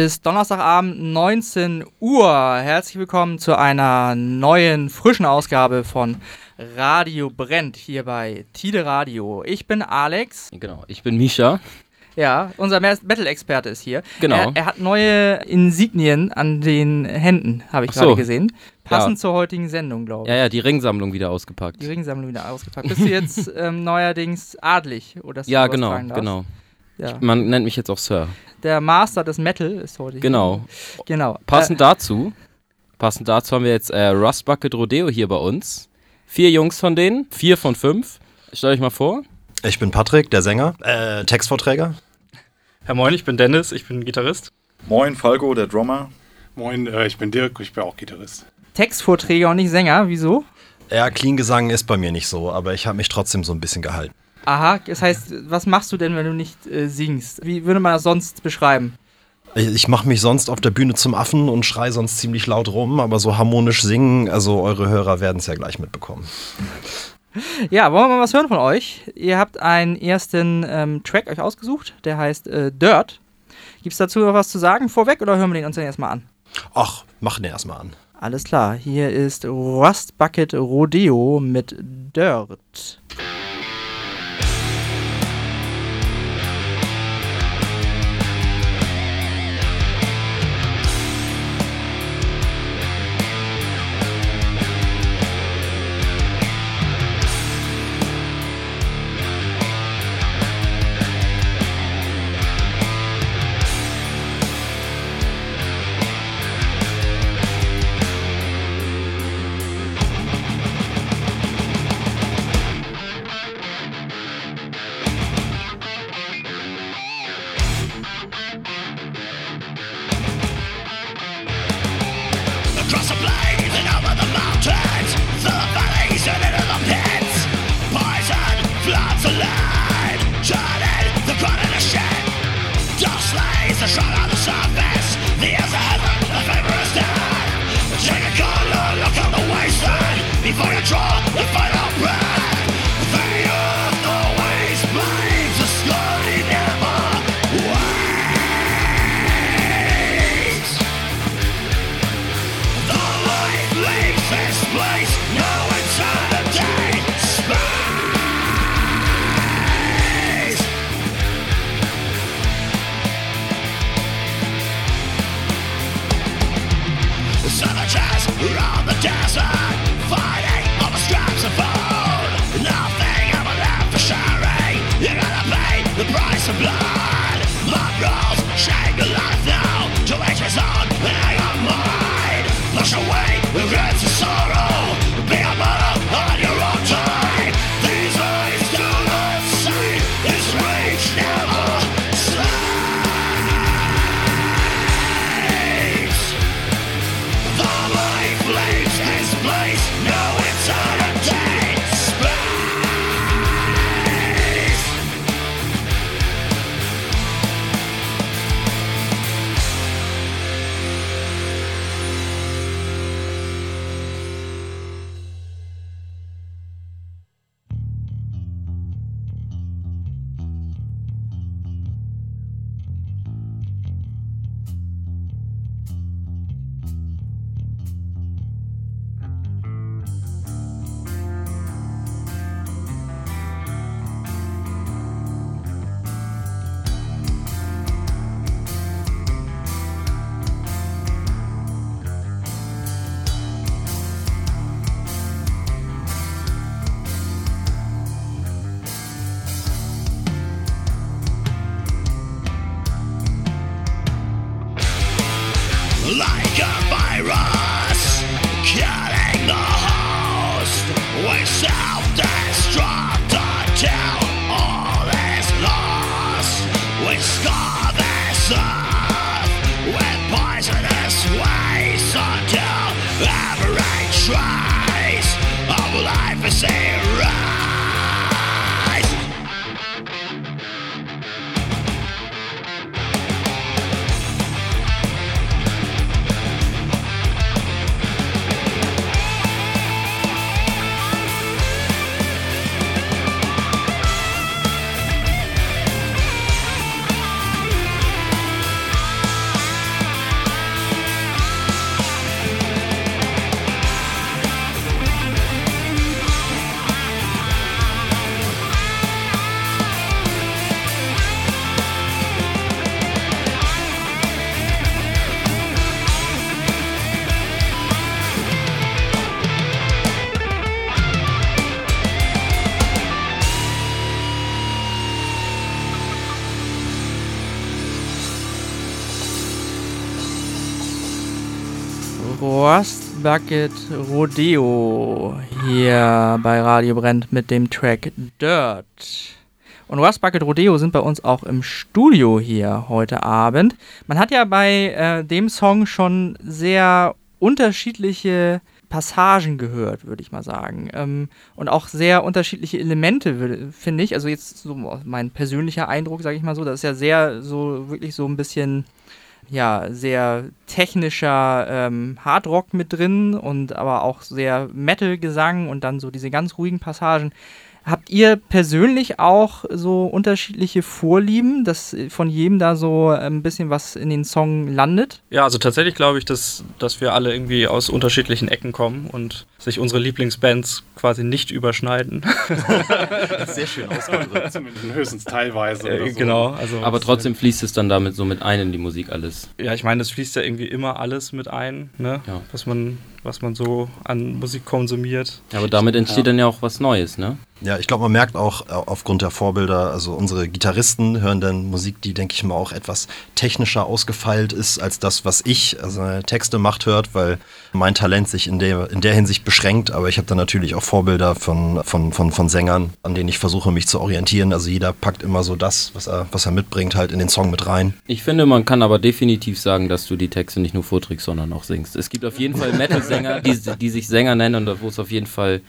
ist Donnerstagabend 19 Uhr. Herzlich willkommen zu einer neuen, frischen Ausgabe von Radio Brennt hier bei Tide Radio. Ich bin Alex. Genau, ich bin Misha. Ja, unser Metal-Experte ist hier. Genau. Er, er, hat neue Insignien an den Händen, habe ich Ach gerade so. gesehen. Passend Ja. zur heutigen Sendung, glaube ich. Ja, ja, die Ringsammlung wieder ausgepackt. Die Ringsammlung wieder ausgepackt. Bist du jetzt ähm, neuerdings adlig? Oder Ja, genau, genau. Ja. Man nennt mich jetzt auch Sir. Der Master des Metal ist heute hier. Genau. Genau. Passend dazu, passend dazu haben wir jetzt äh, Rust Bucket Rodeo hier bei uns. Vier Jungs von denen, vier von fünf. Stellt euch mal vor. Ich bin Patrick, der Sänger, äh, Textvorträger. Herr Moin, ich bin Dennis, ich bin Gitarrist. Moin, Falco, der Drummer. Moin, äh, ich bin Dirk, ich bin auch Gitarrist. Textvorträge und nicht Sänger. Wieso? Ja, Clean-Gesang ist bei mir nicht so, aber ich habe mich trotzdem so ein bisschen gehalten. Aha, das heißt, was machst du denn, wenn du nicht äh, singst? Wie würde man das sonst beschreiben? Ich, mache mich sonst auf der Bühne zum Affen und schrei sonst ziemlich laut rum, aber so harmonisch singen, also eure Hörer werden es ja gleich mitbekommen. Ja, wollen wir mal was hören von euch? Ihr habt einen ersten ähm, Track euch ausgesucht, der heißt äh, Dirt. Gibt's dazu noch was zu sagen vorweg oder hören wir den uns dann erstmal an? Ach, mach den erstmal an. Alles klar, hier ist Rust Bucket Rodeo mit Dirt. Bucket Rodeo hier bei Radio Brennt mit dem Track Dirt. Und Rust Bucket Rodeo sind bei uns auch im Studio hier heute Abend. Man hat ja bei äh, dem Song schon sehr unterschiedliche Passagen gehört, würde ich mal sagen. Ähm, und auch sehr unterschiedliche Elemente, finde ich. Also jetzt so mein persönlicher Eindruck, sage ich mal so. Das ist ja sehr so wirklich so ein bisschen ja, sehr technischer ähm, Hardrock mit drin und aber auch sehr Metal-Gesang und dann so diese ganz ruhigen Passagen. Habt ihr persönlich auch so unterschiedliche Vorlieben, dass von jedem da so ein bisschen was in den Song landet? Ja, also tatsächlich glaube ich, dass, dass wir alle irgendwie aus unterschiedlichen Ecken kommen und sich unsere Lieblingsbands quasi nicht überschneiden. Sehr schön ausgedrückt. Zumindest höchstens teilweise. Äh, oder so. Genau, also. Aber trotzdem fließt es dann damit so mit ein in die Musik alles. Ja, ich meine, es fließt ja irgendwie immer alles mit ein, ne? Ja. Was man, was man so an Musik konsumiert. Aber damit entsteht dann ja auch was Neues, ne? Ja, ich glaube, man merkt auch äh, aufgrund der Vorbilder, also unsere Gitarristen hören dann Musik, die, denke ich mal, auch etwas technischer ausgefeilt ist als das, was ich, also meine Texte macht, hört, weil mein Talent sich in der, in der Hinsicht beschränkt. Aber ich habe dann natürlich auch Vorbilder von, von, von, von Sängern, an denen ich versuche, mich zu orientieren. Also jeder packt immer so das, was er, was er mitbringt, halt in den Song mit rein. Ich finde, man kann aber definitiv sagen, dass du die Texte nicht nur vorträgst, sondern auch singst. Es gibt auf jeden Fall Metal-Sänger, die, die sich Sänger nennen und wo es auf jeden Fall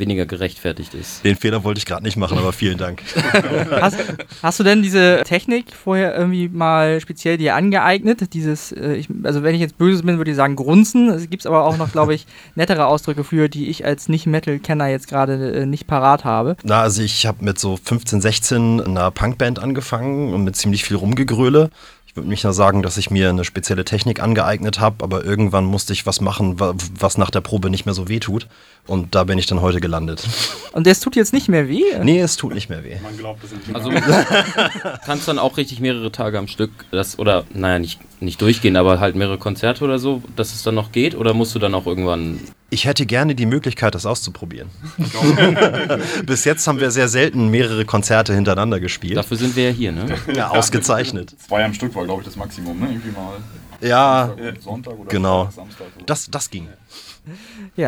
weniger gerechtfertigt ist. Den Fehler wollte ich gerade nicht machen, aber vielen Dank. Hast, hast du denn diese Technik vorher irgendwie mal speziell dir angeeignet? Dieses, äh, ich, also wenn ich jetzt böse bin, würde ich sagen Grunzen. Es gibt aber auch noch, glaube ich, nettere Ausdrücke für, die ich als Nicht-Metal-Kenner jetzt gerade äh, nicht parat habe. Na, also ich habe mit so 15, 16 in einer Punkband angefangen und mit ziemlich viel Rumgegröle. Ich würde nicht nur sagen, dass ich mir eine spezielle Technik angeeignet habe, aber irgendwann musste ich was machen, wa- was nach der Probe nicht mehr so weh tut. Und da bin ich dann heute gelandet. Und das tut jetzt nicht mehr weh? Nee, es tut nicht mehr weh. Man glaubt es nicht. Also kannst dann auch richtig mehrere Tage am Stück, das, oder naja, nicht, nicht durchgehen, aber halt mehrere Konzerte oder so, dass es dann noch geht? Oder musst du dann auch irgendwann. Ich hätte gerne die Möglichkeit, das auszuprobieren. Bis jetzt haben wir sehr selten mehrere Konzerte hintereinander gespielt. Dafür sind wir ja hier, ne? Ja, ausgezeichnet. Zwei am Stück war, glaube ich, das Maximum, ne? Irgendwie mal Ja, Sonntag oder genau. Samstag. oder- das, das ging. Ja,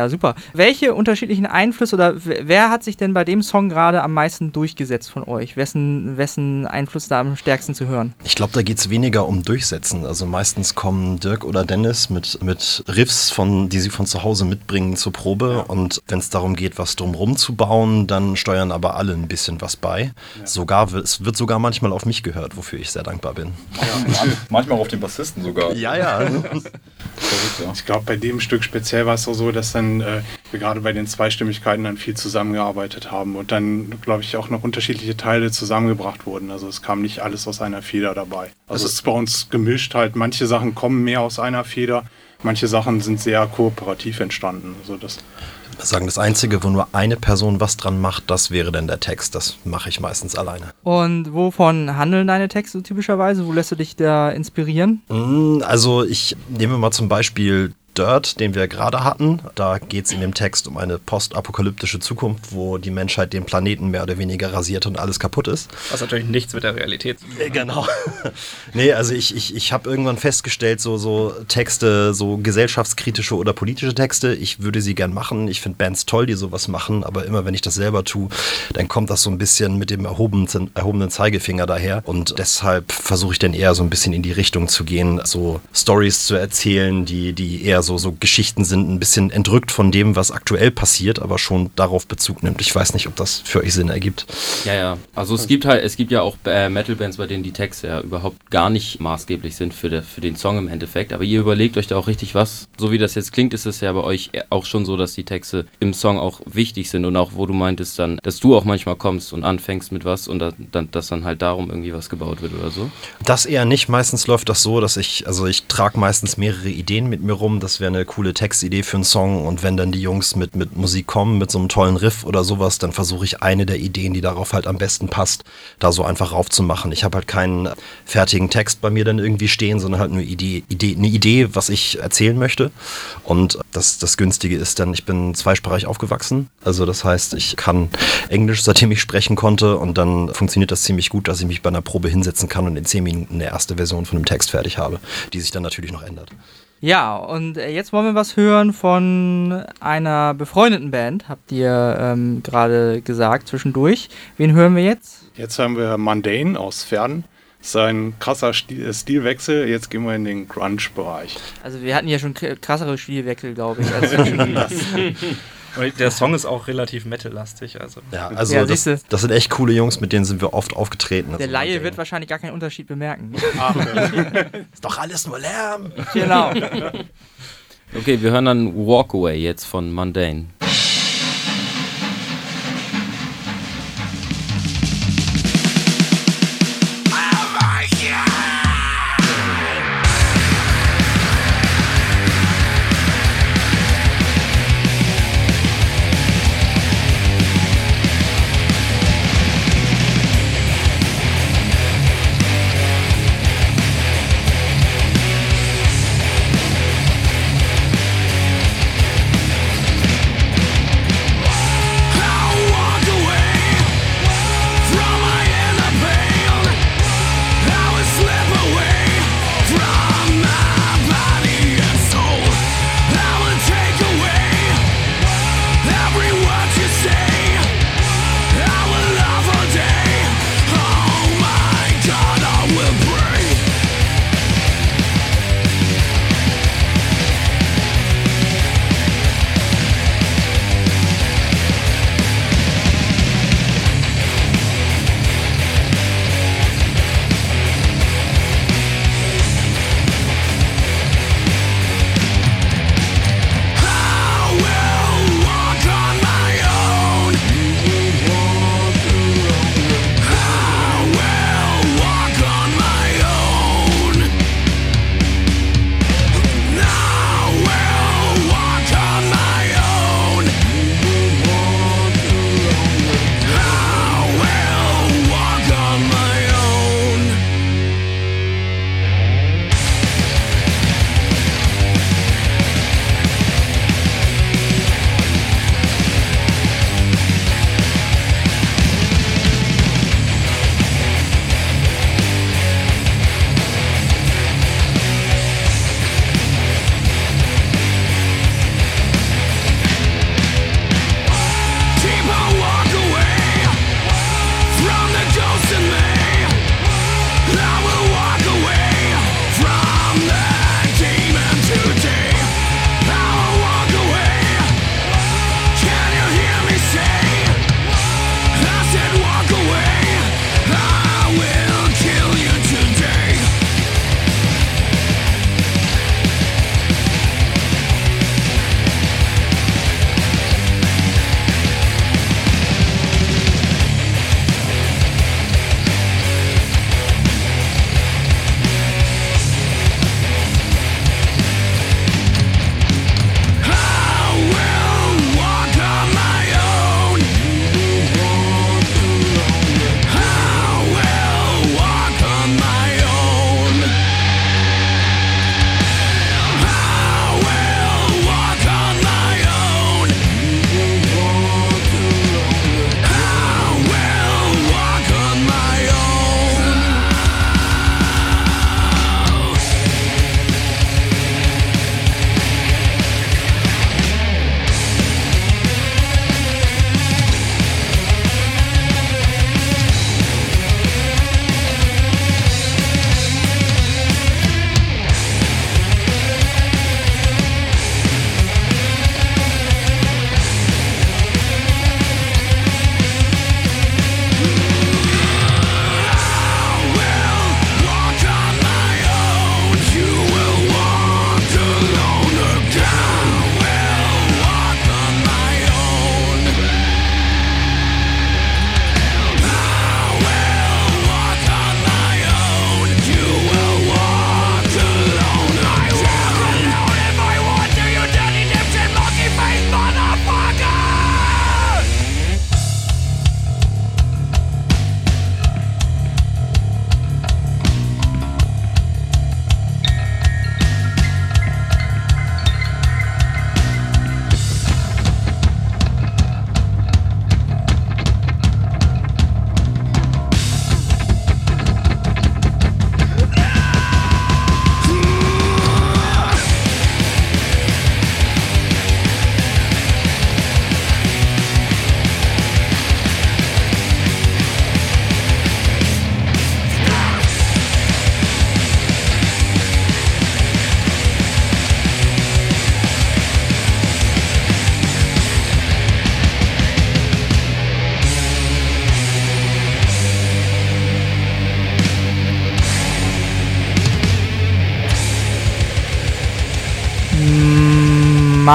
super. Welche unterschiedlichen Einflüsse oder wer hat sich denn bei dem Song gerade am meisten durchgesetzt von euch? Wessen, wessen Einfluss da am stärksten zu hören? Ich glaube, da geht es weniger um Durchsetzen. Also meistens kommen Dirk oder Dennis mit, mit Riffs, von, die sie von zu Hause mitbringen zur Probe. Und wenn es darum geht, was drumrum zu bauen, dann steuern aber alle ein bisschen was bei. Sogar, wird- es wird sogar manchmal auf mich gehört, wofür ich sehr dankbar bin. Ja, manchmal auch auf den Bassisten sogar. Ja, ja. Verrückt, ja. Ich glaube, bei dem Stück speziell war es auch so, dass dann äh, wir gerade bei den Zweistimmigkeiten dann viel zusammengearbeitet haben und dann, glaube ich, auch noch unterschiedliche Teile zusammengebracht wurden. Also es kam nicht alles aus einer Feder dabei. Also, es ist bei uns gemischt halt. Manche Sachen kommen mehr aus einer Feder, manche Sachen sind sehr kooperativ entstanden. Also das sagen, das Einzige, wo nur eine Person was dran macht, das wäre dann der Text. Das mache ich meistens alleine. Und wovon handeln deine Texte typischerweise? Wo lässt du dich da inspirieren? Mm, Also ich nehme mal zum Beispiel Dirt, den wir gerade hatten. Da geht es in dem Text um eine postapokalyptische Zukunft, wo die Menschheit den Planeten mehr oder weniger rasiert und alles kaputt ist. Was natürlich nichts mit der Realität zu tun hat. Genau. nee, also ich, ich, ich habe irgendwann festgestellt, so, so Texte, so gesellschaftskritische oder politische Texte, ich würde sie gern machen. Ich finde Bands toll, die sowas machen, aber immer wenn ich das selber tue, dann kommt das so ein bisschen mit dem erhobenen, erhobenen Zeigefinger daher. Und deshalb versuche ich dann eher so ein bisschen in die Richtung zu gehen, so Stories zu erzählen, die, die eher so, so Geschichten sind, ein bisschen entrückt von dem, was aktuell passiert, aber schon darauf Bezug nimmt. Ich weiß nicht, ob das für euch Sinn ergibt. Ja, ja. Also es gibt halt, es gibt ja auch äh, Metal-Bands, bei denen die Texte ja überhaupt gar nicht maßgeblich sind für, der, für den Song im Endeffekt. Aber ihr überlegt euch da auch richtig was. So wie das jetzt klingt, ist es ja bei euch auch schon so, dass die Texte im Song auch wichtig sind und auch, wo du meintest dann, dass du auch manchmal kommst und anfängst mit was und da, dann, dass dann halt darum irgendwie was gebaut wird oder so. Das eher nicht. Meistens läuft das so, dass ich, also ich trage meistens mehrere Ideen mit mir rum. Das wäre eine coole Textidee für einen Song. Und wenn dann die Jungs mit, mit Musik kommen, mit so einem tollen Riff oder sowas, dann versuche ich eine der Ideen, die darauf halt am besten passt, da so einfach raufzumachen. Ich habe halt keinen fertigen Text bei mir dann irgendwie stehen, sondern halt nur Idee, Idee, eine Idee, was ich erzählen möchte. Und das, das Günstige ist dann, ich bin zweisprachig aufgewachsen. Also das heißt, ich kann Englisch, seitdem ich sprechen konnte. Und dann funktioniert das ziemlich gut, dass ich mich bei einer Probe hinsetzen kann und in zehn Minuten eine erste Version von einem Text fertig habe, die sich dann natürlich noch ändert. Ja, und äh, jetzt wollen wir was hören von einer befreundeten Band, habt ihr ähm, gerade gesagt zwischendurch. Wen hören wir jetzt? Jetzt haben wir Mundane aus Pferden. Das ist ein krasser Stil äh, Stilwechsel. Jetzt gehen wir in den Grunge-Bereich. Also wir hatten ja schon krassere Spielwechsel, glaube ich. Als. Und Der Song ist auch relativ metal-lastig. Also. Ja, also Ja, das, das sind echt coole Jungs, mit denen sind wir oft aufgetreten. Der Also Laie wird wahrscheinlich gar keinen Unterschied bemerken. denkt, Ist doch alles nur Lärm. genau. Okay, wir hören dann Walkaway jetzt von Mundane.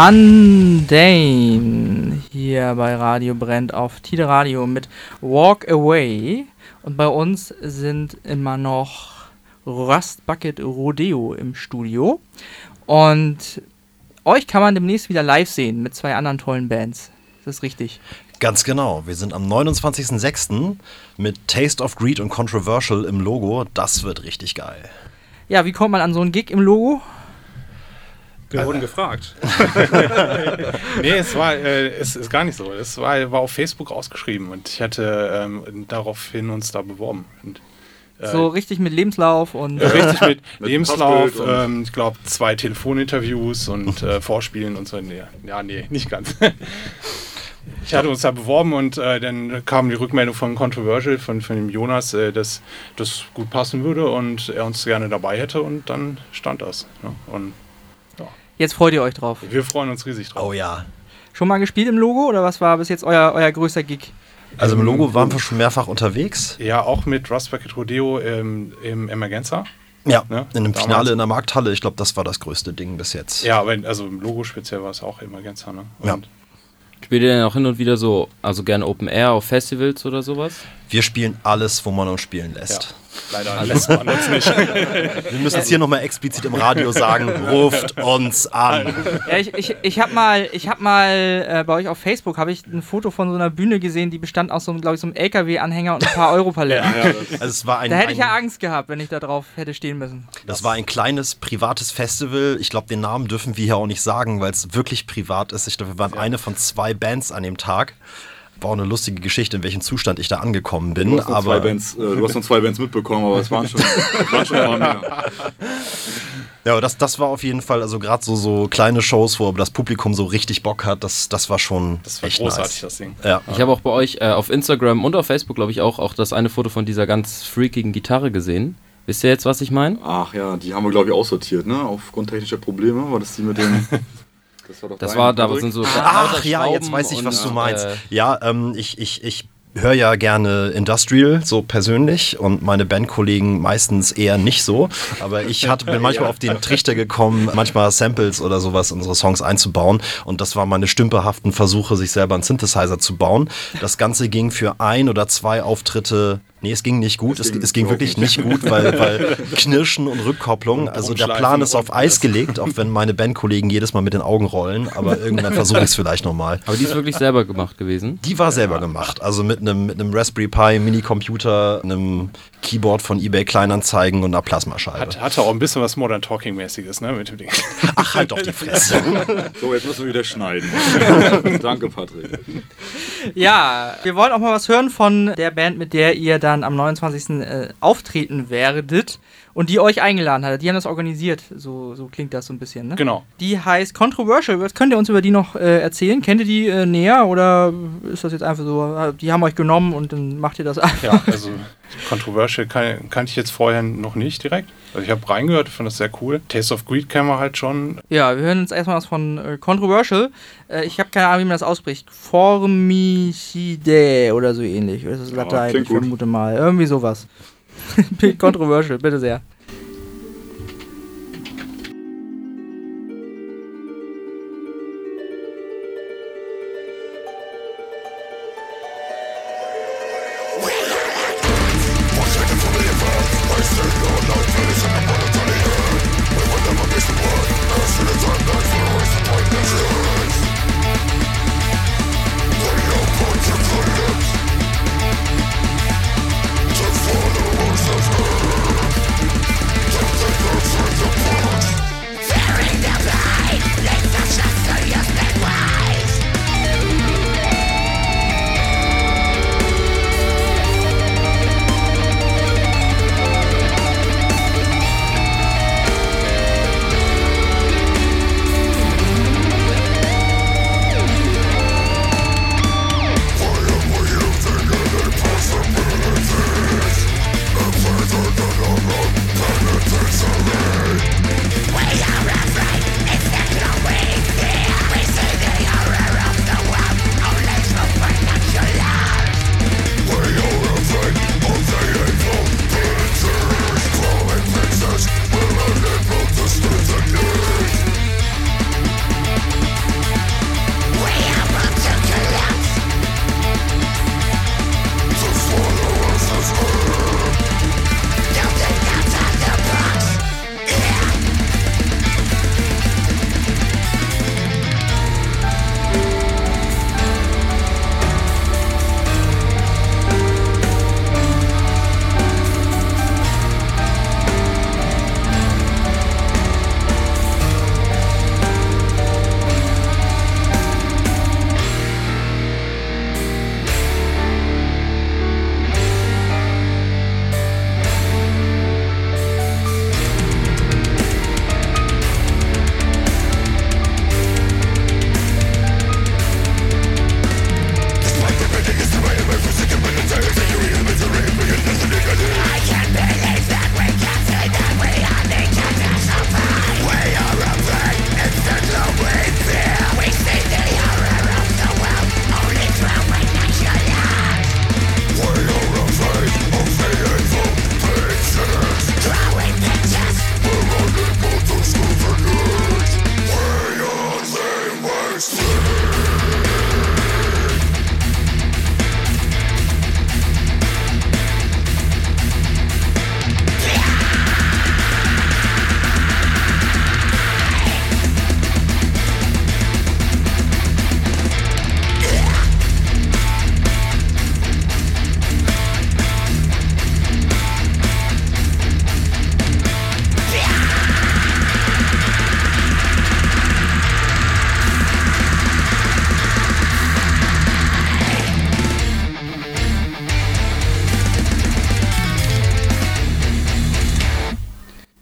Mundane hier bei Radio Brennt auf Tide Radio mit Walk Away. Und bei uns sind immer noch Rust Bucket Rodeo im Studio. Und euch kann man demnächst wieder live sehen mit zwei anderen tollen Bands. Das ist richtig. Ganz genau. Wir sind am 29.06. mit Taste of Greed und Controversial im Logo. Das wird richtig geil. Ja, wie kommt man an so einen Gig im Logo? Wir wurden gefragt. nee, es war äh, es ist gar nicht so. Es war, war auf Facebook ausgeschrieben und ich hatte ähm, daraufhin uns da beworben. Und, äh, So richtig mit Lebenslauf und. äh, richtig mit, Mit Lebenslauf, ähm, ich glaube zwei Telefoninterviews und äh, Vorspielen und so. Nee, ja, nee, nicht ganz. Ich hatte uns da beworben und äh, dann kam die Rückmeldung von Controversial, von, von dem Jonas, äh, dass das gut passen würde und er uns gerne dabei hätte und dann stand das. Ne? Und Jetzt freut ihr euch drauf. wir freuen uns riesig drauf. Oh ja. Schon mal gespielt im Logo oder was war bis jetzt euer, euer größter Gig? Also im Logo waren wir schon mehrfach unterwegs. Ja, auch mit Rust Bucket Rodeo im, im Emergenza. Ja, Ne? in einem Damals. Finale in der Markthalle. Ich glaube, das war das größte Ding bis jetzt. Ja, aber also im Logo speziell war es auch Emergenza. Ne? Ja. Und Spielt ihr denn auch hin und wieder so, also gerne Open Air auf Festivals oder sowas? Wir spielen alles, wo man uns spielen lässt. Leider lässt man uns nicht. Wir müssen es hier nochmal explizit im Radio sagen. Ruft uns an. Ja, ich, ich, ich habe mal, ich hab mal äh, bei euch auf Facebook habe ich ein Foto von so einer Bühne gesehen, die bestand aus so, einem, glaube ich, so einem LKW-Anhänger und ein paar Europaletten. Also es war ein, Da hätte ich ja Angst gehabt, wenn ich da drauf hätte stehen müssen. das war ein kleines privates Festival. Ich glaube, den Namen dürfen wir hier auch nicht sagen, weil es wirklich privat ist. Ich glaube, wir waren eine von zwei Bands an dem Tag. War auch eine lustige Geschichte, in welchem Zustand ich da angekommen bin. Du hast, noch zwei aber Bands, äh, du hast noch zwei Bands mitbekommen, aber es waren schon, es waren schon ein paar ja, aber das, das war auf jeden Fall, also gerade so, so kleine Shows, wo aber das Publikum so richtig Bock hat, das, das war schon Das war echt großartig, nice. das Ding. Ja. Ich habe auch bei euch äh, auf Instagram und auf Facebook, glaube ich, auch, auch das eine Foto von dieser ganz freakigen Gitarre gesehen. Wisst ihr jetzt, was ich meine? Ach ja, die haben wir glaube ich aussortiert, ne? Aufgrund technischer Probleme. War das die mit dem. Das war doch Das war, da sind so. Ach ja, jetzt weiß ich, was und, du meinst. äh, ja, ähm, ich, ich, ich höre ja gerne Industrial, so persönlich, und meine Bandkollegen meistens eher nicht so. Aber ich hatte, bin manchmal auf den Trichter gekommen, manchmal Samples oder sowas in unsere Songs einzubauen. Und das waren meine stümperhaften Versuche, sich selber einen Synthesizer zu bauen. Das Ganze ging für ein oder zwei Auftritte. Nee, es ging nicht gut. Es, Es ging es ging überhaupt wirklich nicht. gut, weil, weil Knirschen und Rückkopplung. Also der Plan ist auf Eis gelegt, auch wenn meine Bandkollegen jedes Mal mit den Augen rollen. Aber irgendwann versuche ich es vielleicht nochmal. Aber die ist wirklich selber gemacht gewesen. Die war selber gemacht. Also mit einem mit einem Raspberry Pi Minicomputer, einem Keyboard von eBay Kleinanzeigen und einer Plasmascheibe. Hat, hatte auch ein bisschen was Modern Talking-mäßiges, ne, mit dem Ding. Ach, halt doch die Fresse. So, jetzt müssen wir wieder schneiden. Danke, Patrick. Ja, wir wollen auch mal was hören von der Band, mit der ihr dann am 29. Äh, auftreten werdet und die euch eingeladen hat. Die haben das organisiert, so, so klingt das so ein bisschen, ne? Genau. Die heißt Controversial. Was könnt ihr uns über die noch äh, erzählen? Kennt ihr die äh, näher oder ist das jetzt einfach so, äh, die haben euch genommen und dann macht ihr das einfach? Ja, also Controversial kan kannte ich jetzt vorher noch nicht direkt. Also ich habe reingehört, fand das sehr cool. Taste of Greed kennen wir halt schon. Ja, wir hören uns erstmal was von äh, Controversial. Äh, ich habe keine Ahnung, wie man das ausspricht. Formicidae oder so ähnlich. Das ist Ja, Latein, klingt ich vermute mal. Irgendwie sowas. Controversial, bitte sehr.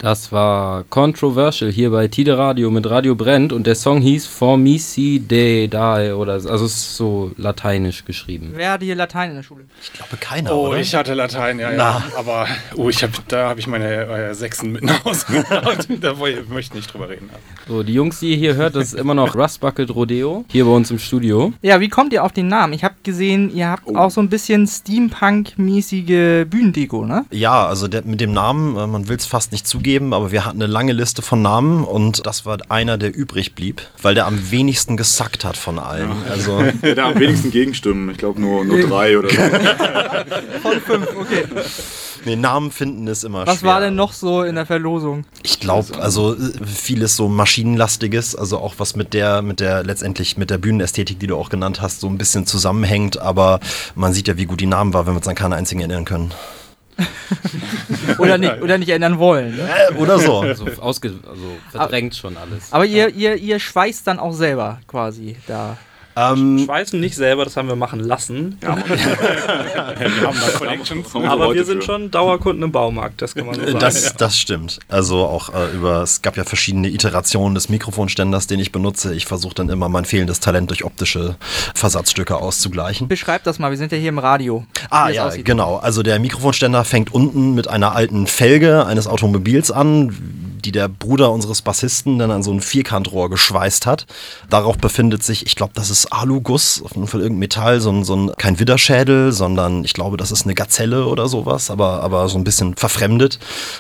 Das war Controversial hier bei Tide Radio mit Radio Brennt und der Song hieß Formisi de Dae oder also es ist so lateinisch geschrieben. Wer hatte hier Latein in der Schule? Ich glaube keiner, Oh, oder? ich hatte Latein, ja, ja. Aber oh, ich hab, da habe ich meine äh, Sechsen mit nach Hause gebracht. da möchte ich nicht drüber reden. So, die Jungs, die ihr hier hört, das ist immer noch Rust Bucket Rodeo hier bei uns im Studio. Ja, wie kommt ihr auf den Namen? Ich habe gesehen, ihr habt Oh. auch so ein bisschen Steampunk-mäßige Bühnendeko, ne? Ja, also der, mit dem Namen, äh, man will es fast nicht zugeben, aber wir hatten eine lange Liste von Namen und das war einer, der übrig blieb, weil der am wenigsten gesackt hat von allen. Also Der am wenigsten Gegenstimmen. Ich glaube nur, nur drei oder so. Von fünf, okay. nee, Namen finden ist immer Was schwer. war denn noch so in der Verlosung? Ich glaube, also äh, vieles so maschinenlastiges, also auch was mit der, mit der letztendlich mit der Bühnenästhetik, die du auch genannt hast, so ein bisschen zusammenhängt, aber man sieht ja, wie gut die Namen war, wenn wir uns an keinen einzigen erinnern können. Oder nicht, oder nicht ändern wollen. Ne? Äh, oder so. Also, ausge also verdrängt schon alles. Aber ihr, ihr, ihr schweißt dann auch selber quasi da. Ähm, Schweißen nicht selber, das haben wir machen lassen. Wir haben da Connections. Haben Aber wir sind schon Dauerkunden im Baumarkt, das kann man so sagen. Das, das stimmt. Also auch äh, über, es gab ja verschiedene Iterationen des Mikrofonständers, den ich benutze. Ich versuche dann immer mein fehlendes Talent durch optische Versatzstücke auszugleichen. Beschreibt das mal, wir sind ja hier im Radio. Ah ja, aussieht. genau. Also der Mikrofonständer fängt unten mit einer alten Felge eines Automobils an, die der Bruder unseres Bassisten dann an so ein Vierkantrohr geschweißt hat. Darauf befindet sich, ich glaube, das ist Aluguss, auf jeden Fall irgendein Metall, so ein, so ein kein Widderschädel, sondern ich glaube, das ist eine Gazelle oder sowas, aber, aber so ein bisschen verfremdet.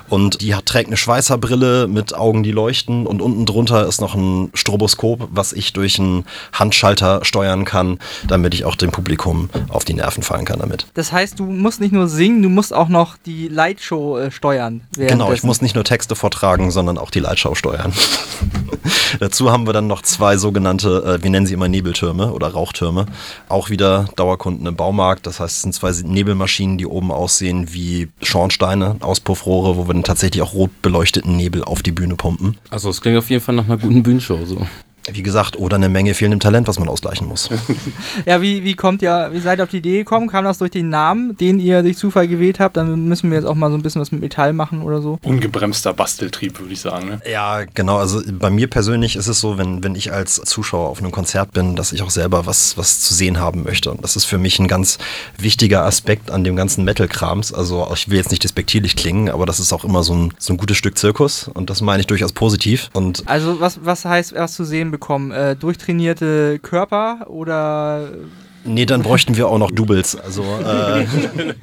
Und die hat, trägt eine Schweißerbrille mit Augen, die leuchten und unten drunter ist noch ein Stroboskop, was ich durch einen Handschalter steuern kann, damit ich auch dem Publikum auf die Nerven fallen kann damit. Das heißt, du musst nicht nur singen, du musst auch noch die Lightshow äh, steuern. Genau, ich muss nicht nur Texte vortragen, sondern auch die Leitschau steuern. Dazu haben wir dann noch zwei sogenannte, äh, wir nennen sie immer Nebeltürme oder Rauchtürme. Auch wieder Dauerkunden im Baumarkt. Das heißt, es sind zwei Nebelmaschinen, die oben aussehen wie Schornsteine, Auspuffrohre, wo wir dann tatsächlich auch rot beleuchteten Nebel auf die Bühne pumpen. Also es klingt auf jeden Fall nach einer guten Bühnenshow so. Wie gesagt, oder eine Menge fehlendem Talent, was man ausgleichen muss. Ja, wie, wie kommt ihr, wie seid ihr auf die Idee gekommen? Kam das durch den Namen, den ihr durch Zufall gewählt habt? Dann müssen wir jetzt auch mal so ein bisschen was mit Metall machen oder so. Ungebremster Basteltrieb, würde ich sagen. Ne? Ja, genau. Also bei mir persönlich ist es so, wenn, wenn ich als Zuschauer auf einem Konzert bin, dass ich auch selber was, was zu sehen haben möchte. Und das ist für mich ein ganz wichtiger Aspekt an dem ganzen Metal-Krams. Also ich will jetzt nicht despektierlich klingen, aber das ist auch immer so ein, so ein gutes Stück Zirkus. Und das meine ich durchaus positiv. Und Also was, was heißt erst zu sehen bekommen? Äh, durchtrainierte Körper oder Nee, dann bräuchten wir auch noch Doubles. Also äh,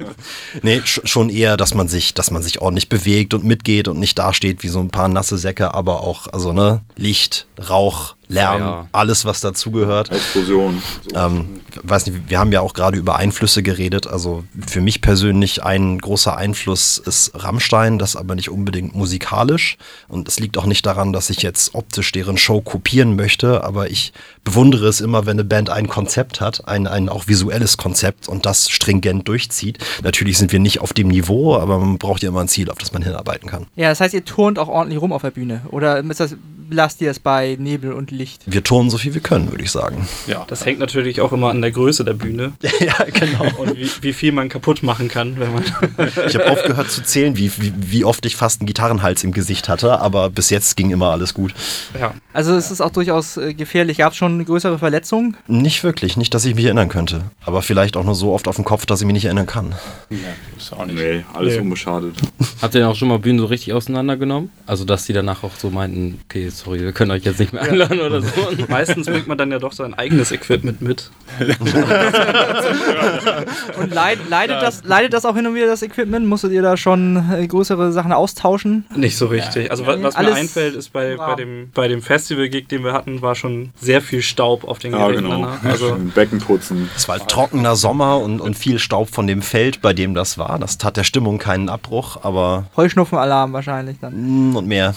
nee, sch schon eher, dass man sich, dass man sich ordentlich bewegt und mitgeht und nicht dasteht wie so ein paar nasse Säcke, aber auch, also ne, Licht, Rauch, Lärm, Feuer. alles was dazugehört. Explosion. So. Ähm, weiß nicht, wir haben ja auch gerade über Einflüsse geredet. Also für mich persönlich ein großer Einfluss ist Rammstein, das aber nicht unbedingt musikalisch. Und es liegt auch nicht daran, dass ich jetzt optisch deren Show kopieren möchte, aber ich bewundere es immer, wenn eine Band ein Konzept hat, ein, ein auch visuelles Konzept und das stringent durchzieht. Natürlich sind wir nicht auf dem Niveau, aber man braucht ja immer ein Ziel, auf das man hinarbeiten kann. Ja, das heißt, ihr turnt auch ordentlich rum auf der Bühne. Oder ist das, lasst ihr es bei Nebel und Licht? Wir turnen so viel wir können, würde ich sagen. Ja. Das hängt natürlich auch immer an der Größe der Bühne ja, genau. und wie, wie viel man kaputt machen kann, wenn man. Ich habe aufgehört zu zählen, wie, wie, wie oft ich fast einen Gitarrenhals im Gesicht hatte, aber bis jetzt ging immer alles gut. ja. Also es ist auch durchaus äh, gefährlich. Gab es schon eine größere Verletzung? Nicht wirklich, nicht, dass ich mich erinnern könnte. Aber vielleicht auch nur so oft auf dem Kopf, dass ich mich nicht erinnern kann. ja ist auch nicht. Nee, alles Nee. unbeschadet. Habt ihr denn auch schon mal Bühnen so richtig auseinandergenommen? Also dass die danach auch so meinten, okay, sorry, wir können euch jetzt nicht mehr einladen oder so. Meistens bringt man dann ja doch sein eigenes Equipment mit. Und leid, leidet, das, leidet das auch hin und wieder das Equipment? Musstet ihr da schon äh, größere Sachen austauschen? Nicht so richtig. Also wa- was Alles mir einfällt, ist bei, bei dem, bei dem Festival-Gig, den wir hatten, war schon sehr viel Staub auf den Ja, Geräten. genau. danach. Also Becken putzen. Es war halt trockener Sommer und, und viel Staub von dem Feld, bei dem das war. Das tat der Stimmung keinen Abbruch, aber Heuschnupfenalarm wahrscheinlich dann. mm, und mehr.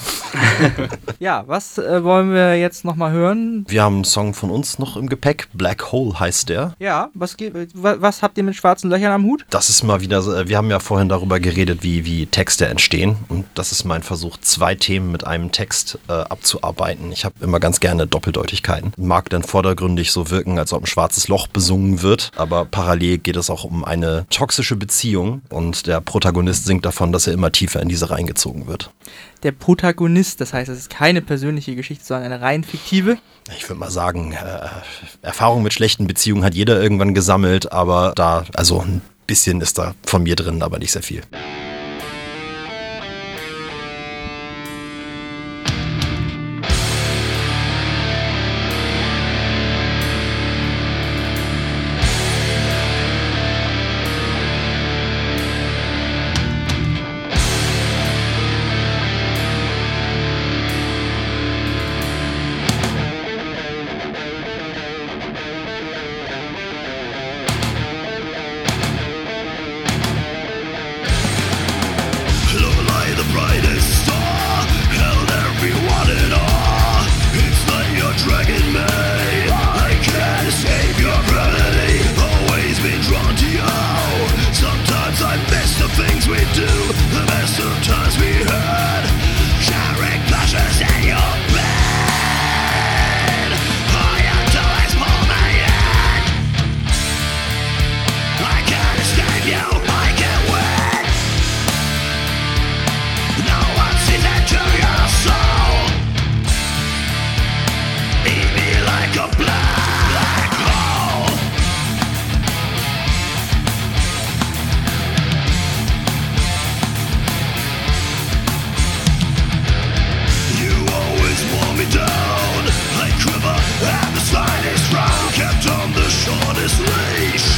Ja, was äh, wollen wir jetzt nochmal hören? Wir haben einen Song von uns noch im Gepäck. Black Hole heißt der. Ja, was, was habt ihr mit schwarzen Löchern am Hut? Das ist mal wieder, so- äh, wir haben ja vorhin darüber geredet, wie, wie Texte entstehen. Und das ist mein Versuch, zwei Themen mit einem Text äh, abzuarbeiten. Ich habe immer ganz gerne Doppeldeutigkeiten. Mag dann vordergründig so wirken, als ob ein schwarzes Loch besungen wird. Aber parallel geht es auch um eine toxische Beziehung. Und der Protagonist singt davon, dass er immer tiefer in diese reingezogen wird. Der Protagonist. Das heißt, es ist keine persönliche Geschichte, sondern eine rein fiktive. Ich würde mal sagen, äh, Erfahrung mit schlechten Beziehungen hat jeder irgendwann gesammelt, aber da, also ein bisschen ist da von mir drin, aber nicht sehr viel. on his leash.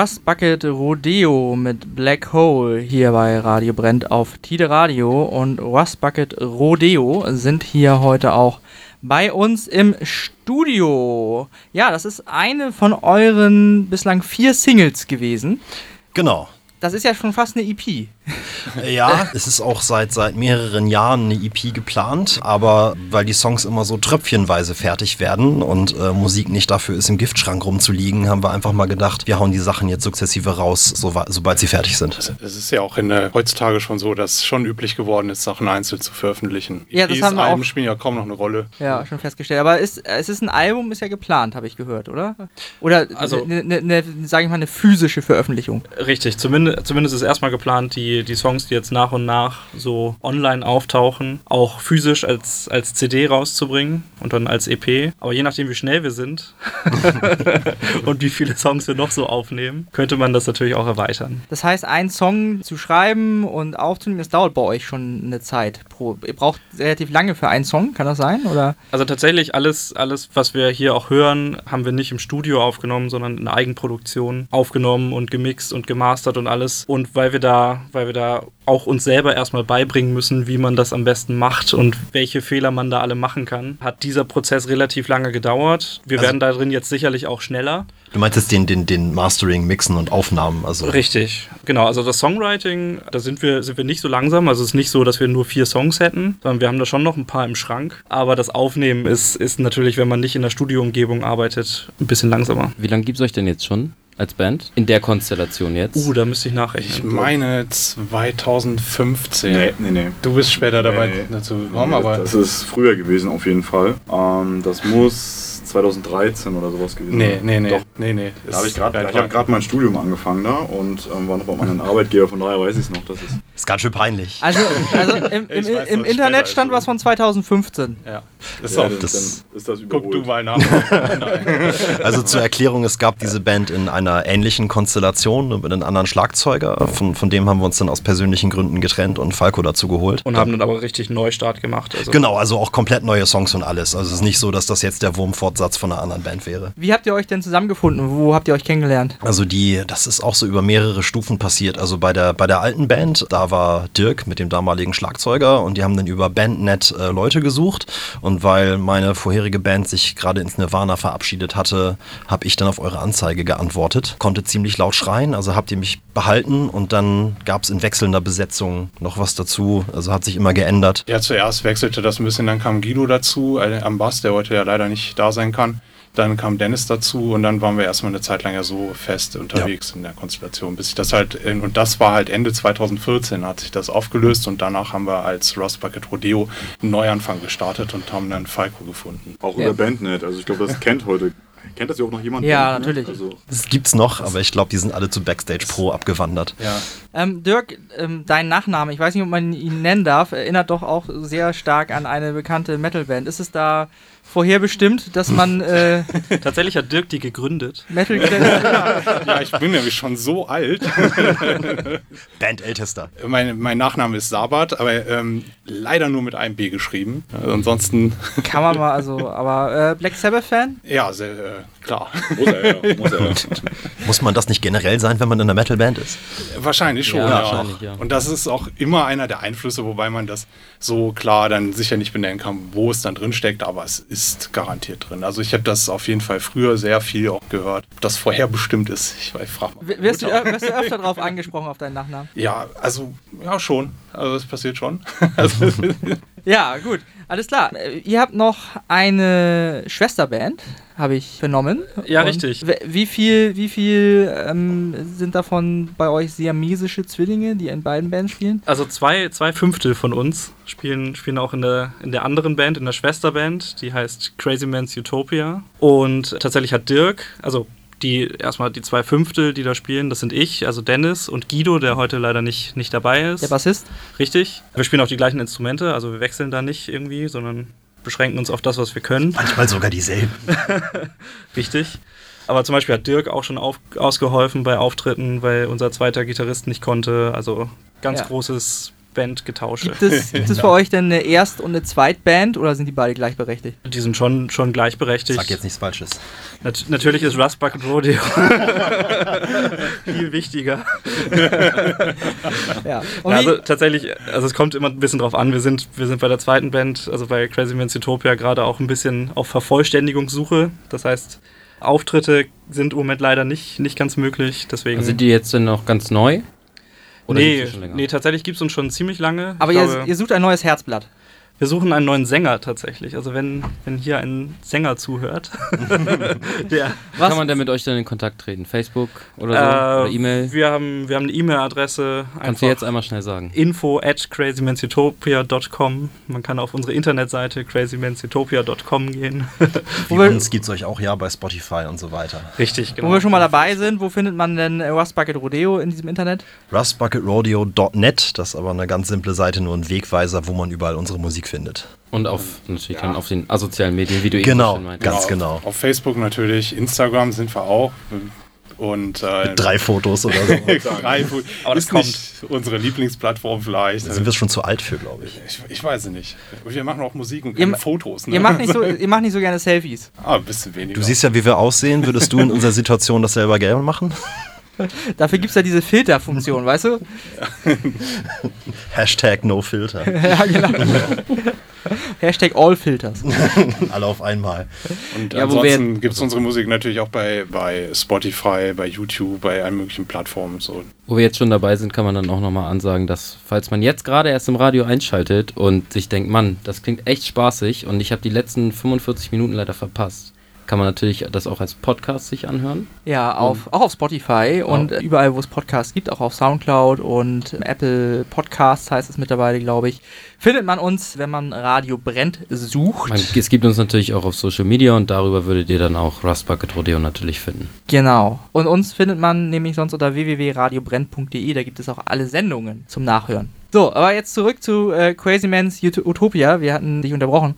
Rust Bucket Rodeo mit Black Hole hier bei Radio Brennt auf Tide Radio und Rust Bucket Rodeo sind hier heute auch bei uns im Studio. Ja, das ist eine von euren bislang vier Singles gewesen. Genau. Das ist ja schon fast eine EP. Ja, es ist auch seit, seit mehreren Jahren eine EP geplant, aber weil die Songs immer so tröpfchenweise fertig werden und äh, Musik nicht dafür ist, im Giftschrank rumzuliegen, haben wir einfach mal gedacht, wir hauen die Sachen jetzt sukzessive raus, so, sobald sie fertig sind. Es ist ja auch in, äh, heutzutage schon so, dass es schon üblich geworden ist, Sachen einzeln zu veröffentlichen. Ja, das EPs, haben wir Alben auch- spielen ja kaum noch eine Rolle. Ja, schon festgestellt. Aber ist, es ist ein Album, ist ja geplant, habe ich gehört, oder? Oder Also- ne, ne, ne, sage ich mal, eine physische Veröffentlichung. Richtig, zumindest, zumindest ist erstmal geplant, die die, die Songs, die jetzt nach und nach so online auftauchen, auch physisch als, als CD rauszubringen und dann als EP. Aber je nachdem, wie schnell wir sind und wie viele Songs wir noch so aufnehmen, könnte man das natürlich auch erweitern. Das heißt, einen Song zu schreiben und aufzunehmen, das dauert bei euch schon eine Zeit. Pro, ihr braucht relativ lange für einen Song, kann das sein? Oder? Also tatsächlich alles, alles, was wir hier auch hören, haben wir nicht im Studio aufgenommen, sondern in Eigenproduktion aufgenommen und gemixt und gemastert und alles. Und weil wir da, weil wir da auch uns selber erstmal beibringen müssen, wie man das am besten macht und welche Fehler man da alle machen kann, hat dieser Prozess relativ lange gedauert. Wir Also- werden da drin jetzt sicherlich auch schneller. Du meintest den, den, den Mastering, Mixen und Aufnahmen. Also Richtig, genau. Also das Songwriting, da sind wir, sind wir nicht so langsam. Also es ist nicht so, dass wir nur vier Songs hätten, sondern wir haben da schon noch ein paar im Schrank. Aber das Aufnehmen ist, ist natürlich, wenn man nicht in der Studioumgebung arbeitet, ein bisschen langsamer. Wie lange gibt es euch denn jetzt schon als Band? In der Konstellation jetzt? Uh, da müsste ich Ich nachrechnen. meine 2015. Nee, nee, nee. Du bist später dabei Nee. dazu gekommen, aber das ist früher gewesen auf jeden Fall. Ähm, das muss 2013 oder sowas gewesen nee, nee, nee, Doch. nee, nee. Da habe ich gerade ich hab weg. grad mein Studium angefangen da und ähm, war noch bei meinem Arbeitgeber, von daher weiß ich es noch. Das ist ist ganz schön peinlich. Also, also im, im, weiß, im Internet stand was von 2015. Ja. Ist ja, das- dann ist das guck überholt. du mal nach. Also zur Erklärung, es gab diese Band in einer ähnlichen Konstellation mit einem anderen Schlagzeuger. Von, von dem haben wir uns dann aus persönlichen Gründen getrennt und Falco dazu geholt. Und haben dann aber richtig Neustart gemacht. Also Genau, also auch komplett neue Songs und alles. Also es ist nicht so, dass das jetzt der Wurmfortsatz von einer anderen Band wäre. Wie habt ihr euch denn zusammengefunden? Wo habt ihr euch kennengelernt? Also die, das ist auch so über mehrere Stufen passiert. Also bei der, bei der alten Band, da war Dirk mit dem damaligen Schlagzeuger und die haben dann über Bandnet äh, Leute gesucht. Und weil meine vorherige Band sich gerade ins Nirvana verabschiedet hatte, habe ich dann auf eure Anzeige geantwortet. Konnte ziemlich laut schreien, also habt ihr mich behalten und dann gab es in wechselnder Besetzung noch was dazu. Also hat sich immer geändert. Ja, zuerst wechselte das ein bisschen, dann kam Guido dazu äh, am Bass, der heute ja leider nicht da sein kann. Dann kam Dennis dazu und dann waren wir erstmal eine Zeit lang ja so fest unterwegs in der Konstellation, bis sich das halt, in- und das war halt Ende 2014 hat sich das aufgelöst und danach haben wir als Rust Bucket Rodeo einen Neuanfang gestartet und haben dann Falco gefunden. Auch Ja. über Bandnet. Also ich glaube, das kennt heute. Kennt das ja auch noch jemand? Ja, Bandnet? natürlich. Also, Das gibt's noch, aber ich glaube, die sind alle zu Backstage Pro abgewandert. Ja, Ähm, Dirk, ähm, dein Nachname, ich weiß nicht, ob man ihn nennen darf, erinnert doch auch sehr stark an eine bekannte Metalband. Ist es da vorherbestimmt, dass man äh, tatsächlich hat Dirk die gegründet. Metal ja ich bin nämlich schon so alt. Band ältester. Mein, mein Nachname ist Sabat, aber ähm, leider nur mit einem B geschrieben. Also ansonsten, kann man mal, also, aber äh, Black Sabbath-Fan? ja, sehr, äh, klar. muss er ja. Muss er ja. Muss man das nicht generell sein, wenn man in einer Metalband ist? Wahrscheinlich schon, Ja, ja. wahrscheinlich, ja. Und das ist auch immer einer der Einflüsse, wobei man das so klar dann sicher nicht benennen kann, wo es dann drin steckt, aber es ist garantiert drin. Also ich habe das auf jeden Fall früher sehr viel auch gehört. Ob das vorherbestimmt ist, ich, ich frage mal. Wirst du, wirst du öfter drauf angesprochen auf deinen Nachnamen? Ja, also, ja, schon. Also das passiert schon. Also, Ja, gut, alles klar. Äh, Ihr habt noch eine Schwesterband, habe ich vernommen. Ja, Und richtig. Wie viel, wie viel ähm, sind davon bei euch siamesische Zwillinge, die in beiden Bands spielen? Also zwei, zwei Fünftel von uns spielen, spielen auch in der, in der anderen Band, in der Schwesterband, die heißt Crazy Man's Utopia. Und tatsächlich hat Dirk, also die erstmal die zwei Fünftel, die da spielen, das sind ich, also Dennis und Guido, der heute leider nicht, nicht dabei ist. Der Bassist? Richtig. Wir spielen auch die gleichen Instrumente, also wir wechseln da nicht irgendwie, sondern beschränken uns auf das, was wir können. Manchmal sogar dieselben. Richtig. Aber zum Beispiel hat Dirk auch schon auf, ausgeholfen bei Auftritten, weil unser zweiter Gitarrist nicht konnte. Also ganz Ja. großes Bandgetausche. Gibt es, gibt es für euch denn eine Erst- und eine Zweitband oder sind die beide gleichberechtigt? Die sind schon, schon gleichberechtigt. Sag jetzt nichts Falsches. Nat natürlich ist Rust Bucket Rodeo viel wichtiger. Ja. Und Ja, also tatsächlich, also es kommt immer ein bisschen drauf an. Wir sind, wir sind bei der zweiten Band, also bei Crazy Man's Utopia, gerade auch ein bisschen auf Vervollständigungssuche. Das heißt, Auftritte sind im Moment leider nicht, nicht ganz möglich. Deswegen. Also Sind die jetzt denn noch ganz neu? Oder nee, schon länger? nee, tatsächlich gibt es uns schon ziemlich lange. aber ihr, glaube, ihr sucht ein neues Herzblatt. Wir suchen einen neuen Sänger tatsächlich. Also wenn, wenn hier ein Sänger zuhört, der Was? Kann man denn mit euch dann in Kontakt treten? Facebook oder so? Äh, oder E-Mail? Wir haben, wir haben eine E-Mail-Adresse. Kannst du jetzt einmal schnell sagen? Info at crazymansutopia.com. Man kann auf unsere Internetseite crazymansutopia.com gehen. Wie uns gibt es euch auch ja bei Spotify und so weiter. Richtig, genau. Wo wir schon mal dabei sind, wo findet man denn äh, Rust Bucket Rodeo in diesem Internet? rustbucketrodeo.net, das ist aber eine ganz simple Seite, nur ein Wegweiser, wo man überall unsere Musik findet. Und auf natürlich dann auf den asozialen Medien, wie du Genau, eben schon meintest. ganz genau. Auf, auf Facebook natürlich, Instagram sind wir auch. Und äh, Mit drei Fotos oder so. drei Fu- Aber das ist nicht unsere Lieblingsplattform vielleicht. Da sind wir schon zu alt für, glaube ich. ich, ich weiß es nicht. Wir machen auch Musik und Ihr Fotos. Ne? Ihr macht, nicht so, ihr macht nicht so gerne Selfies. ah, ein bisschen weniger. Du siehst ja, wie wir aussehen. Würdest du in unserer Situation das selber gerne machen? Dafür gibt es ja diese Filterfunktion, weißt du? Hashtag no filter. ja, genau. Hashtag Allfilters. Alle auf einmal. Und Ja, ansonsten gibt es unsere Musik natürlich auch bei, bei Spotify, bei YouTube, bei allen möglichen Plattformen. So. Wo wir jetzt schon dabei sind, kann man dann auch nochmal ansagen, dass, falls man jetzt gerade erst im Radio einschaltet und sich denkt, Mann, das klingt echt spaßig und ich habe die letzten 45 Minuten leider verpasst, kann man natürlich das auch als Podcast sich anhören. Ja, auf, auch auf Spotify und äh, überall, wo es Podcasts gibt, auch auf Soundcloud und Apple Podcasts heißt es mittlerweile, glaube ich, findet man uns, wenn man Radio brennt sucht. Man, es gibt uns natürlich auch auf Social Media und darüber würdet ihr dann auch Rust Bucket Rodeo natürlich finden. Genau. Und uns findet man nämlich sonst unter www.radiobrennt.de, da gibt es auch alle Sendungen zum Nachhören. So, aber jetzt zurück zu äh, Crazy Man's Ut- Utopia. Wir hatten dich unterbrochen.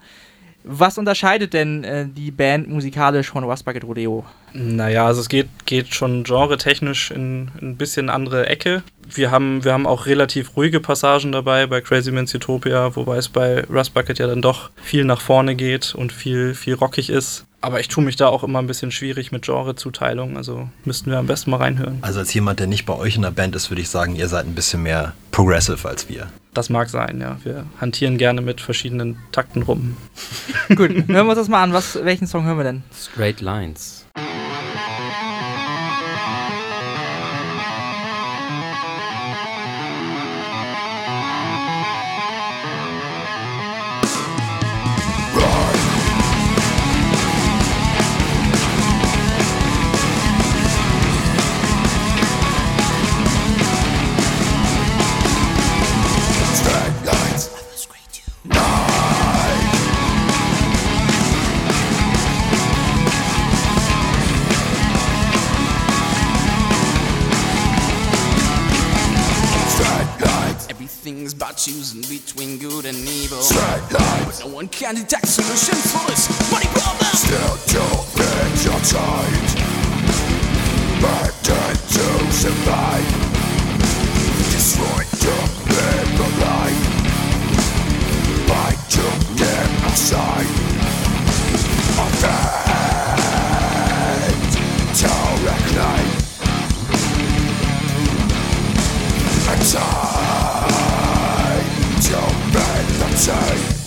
Was unterscheidet denn äh, die Band musikalisch von Rust Bucket Rodeo? Naja, also es geht, geht schon genre-technisch in ein bisschen andere Ecke. Wir haben, wir haben auch relativ ruhige Passagen dabei bei Crazy Man's Utopia, wobei es bei Rust Bucket ja dann doch viel nach vorne geht und viel, viel rockig ist. Aber ich tue mich da auch immer ein bisschen schwierig mit Genrezuteilung, also müssten wir am besten mal reinhören. Also als jemand, der nicht bei euch in der Band ist, würde ich sagen, ihr seid ein bisschen mehr progressive als wir. Das mag sein, ja. Wir hantieren gerne mit verschiedenen Takten rum. Gut, hören wir uns das mal an. Was, welchen Song hören wir denn? Straight Lines. Choosing between good and evil. But no one can detect solutions for this money problem. Still your things are tight. Burden to survive. Destroy your middle life. By to get outside. Of that. To recognize. And inside.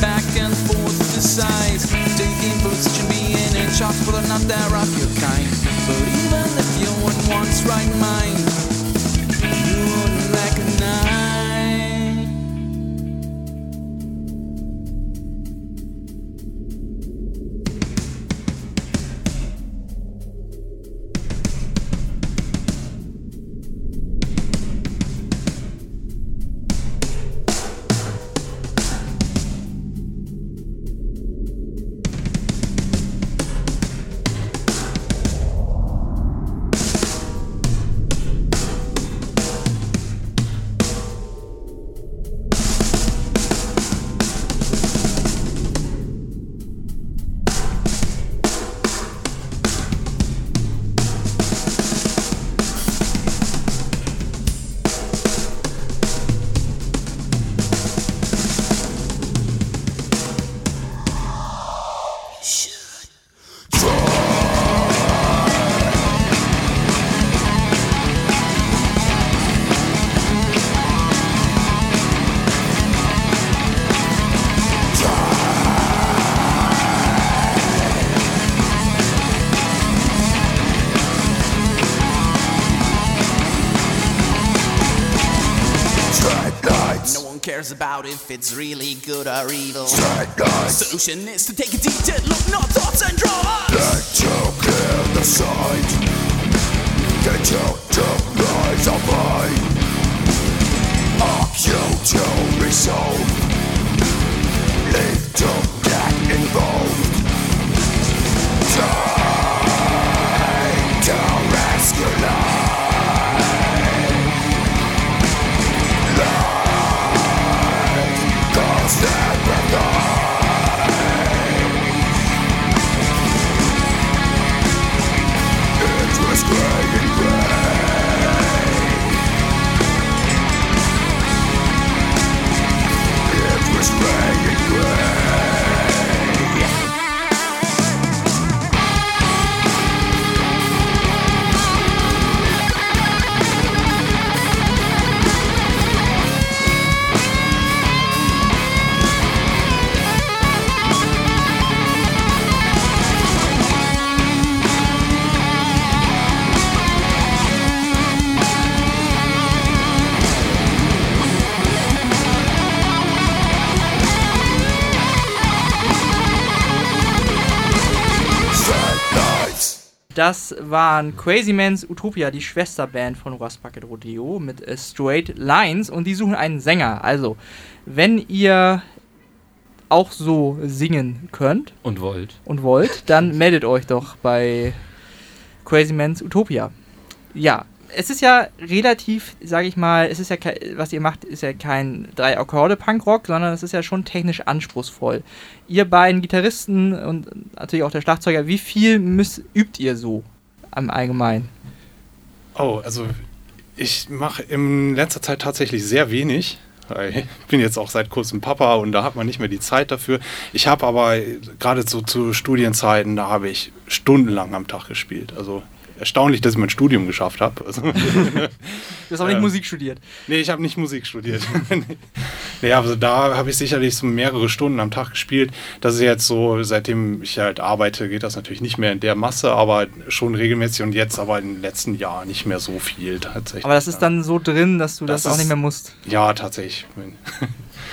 Back and forth, decide. Taking boots, should be in and but I'm not there. I feel if it's really good or evil. Guys. Solution is to take a detailed look, not thoughts and drawers. That you clear the sight. They took the rise away. Are you to resolve? Das waren Crazy Man's Utopia, die Schwesterband von Rust Bucket Rodeo mit äh, Straight Lines und die suchen einen Sänger. Also, wenn ihr auch so singen könnt Und wollt. und wollt, dann meldet euch doch bei Crazy Man's Utopia. Ja, es ist ja relativ, sage ich mal, es ist ja was ihr macht, ist ja kein drei Akkorde Punkrock, sondern es ist ja schon technisch anspruchsvoll. Ihr beiden Gitarristen und natürlich auch der Schlagzeuger, wie viel müsst, übt ihr so am Allgemeinen? Oh, also ich mache in letzter Zeit tatsächlich sehr wenig. Ich bin jetzt auch seit kurzem Papa und da hat man nicht mehr die Zeit dafür. Ich habe aber gerade so zu Studienzeiten, da habe ich stundenlang am Tag gespielt. Also erstaunlich, dass ich mein Studium geschafft habe. Also, Du hast auch nicht Ähm, Musik studiert. nee, ich habe nicht Musik studiert. nee, also da habe ich sicherlich so mehrere Stunden am Tag gespielt. Das ist jetzt so, seitdem ich halt arbeite, geht das natürlich nicht mehr in der Masse, aber schon regelmäßig und jetzt aber in den letzten Jahren nicht mehr so viel tatsächlich. Aber das ist dann so drin, dass du das, Das auch nicht mehr musst. Ja, tatsächlich.